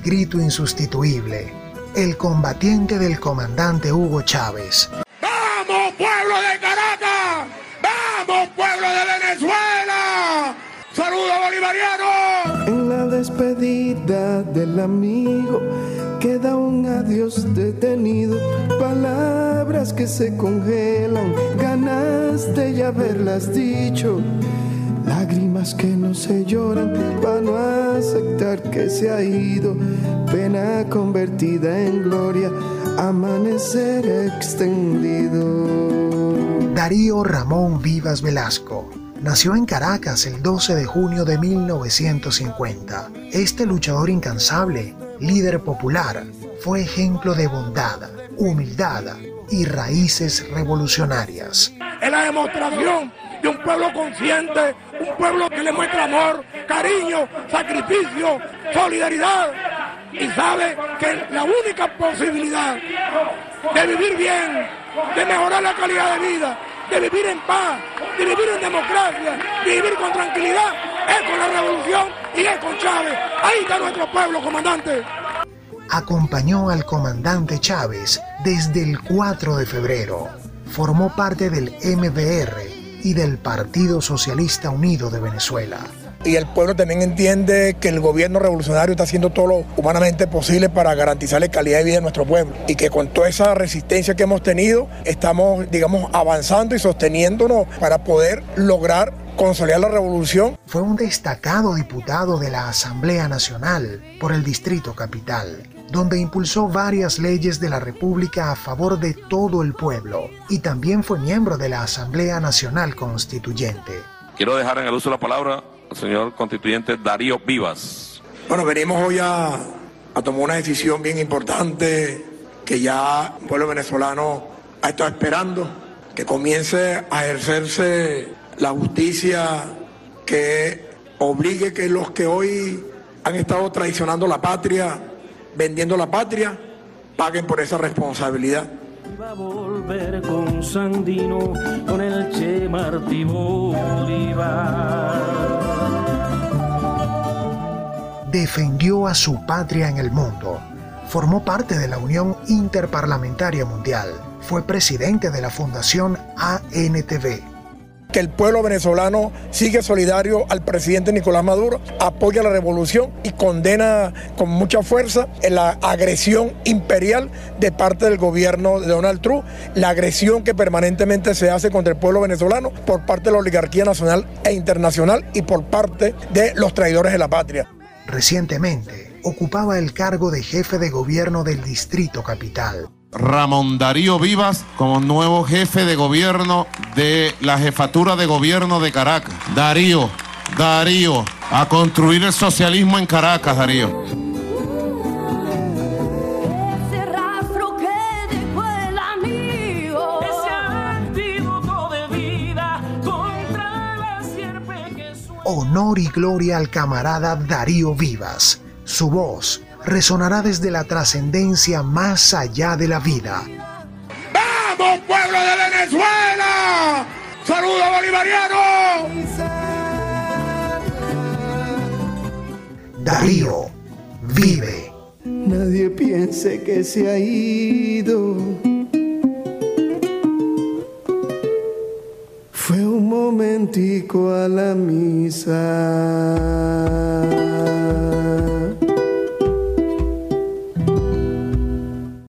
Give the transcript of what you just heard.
el grito insustituible, el combatiente del comandante Hugo Chávez. ¡Vamos, pueblo de Caracas! ¡Vamos, pueblo de Venezuela! ¡Saludos bolivarianos! En la despedida del amigo queda un adiós detenido, palabras que se congelan, ganas de ya haberlas dicho. Lágrimas que no se lloran para no aceptar que se ha ido. Pena convertida en gloria, amanecer extendido. Darío Ramón Vivas Velasco nació en Caracas el 12 de junio de 1950. Este luchador incansable, líder popular, fue ejemplo de bondad, humildad y raíces revolucionarias. Es la demostración de un pueblo consciente, un pueblo que le muestra amor, cariño, sacrificio, solidaridad y sabe que la única posibilidad de vivir bien, de mejorar la calidad de vida, de vivir en paz, de vivir en democracia, de vivir con tranquilidad, es con la revolución y es con Chávez. Ahí está nuestro pueblo, comandante. Acompañó al comandante Chávez desde el 4 de febrero. Formó parte del MBR y del Partido Socialista Unido de Venezuela. Y el pueblo también entiende que el gobierno revolucionario está haciendo todo lo humanamente posible para garantizarle calidad de vida a nuestro pueblo. Y que con toda esa resistencia que hemos tenido, estamos, digamos, avanzando y sosteniéndonos para poder lograr consolidar la revolución. Fue un destacado diputado de la Asamblea Nacional por el Distrito Capital donde impulsó varias leyes de la República a favor de todo el pueblo y también fue miembro de la Asamblea Nacional Constituyente. Quiero dejar en el uso de la palabra al señor constituyente Darío Vivas. Bueno, venimos hoy a, a tomar una decisión bien importante que ya el pueblo venezolano ha estado esperando, que comience a ejercerse la justicia que obligue que los que hoy han estado traicionando la patria vendiendo la patria, paguen por esa responsabilidad. Va a volver con Sandino, con el Che Martí Defendió a su patria en el mundo. Formó parte de la Unión Interparlamentaria Mundial. Fue presidente de la Fundación ANTV que el pueblo venezolano sigue solidario al presidente Nicolás Maduro, apoya la revolución y condena con mucha fuerza la agresión imperial de parte del gobierno de Donald Trump, la agresión que permanentemente se hace contra el pueblo venezolano por parte de la oligarquía nacional e internacional y por parte de los traidores de la patria. Recientemente ocupaba el cargo de jefe de gobierno del Distrito Capital. Ramón Darío Vivas como nuevo jefe de gobierno de la jefatura de gobierno de Caracas. Darío, Darío, a construir el socialismo en Caracas, Darío. Honor y gloria al camarada Darío Vivas. Su voz resonará desde la trascendencia más allá de la vida. ¡Vamos, pueblo de Venezuela! ¡Saludos bolivarianos! Darío vive. Nadie piense que se ha ido. Fue un momentico a la misa.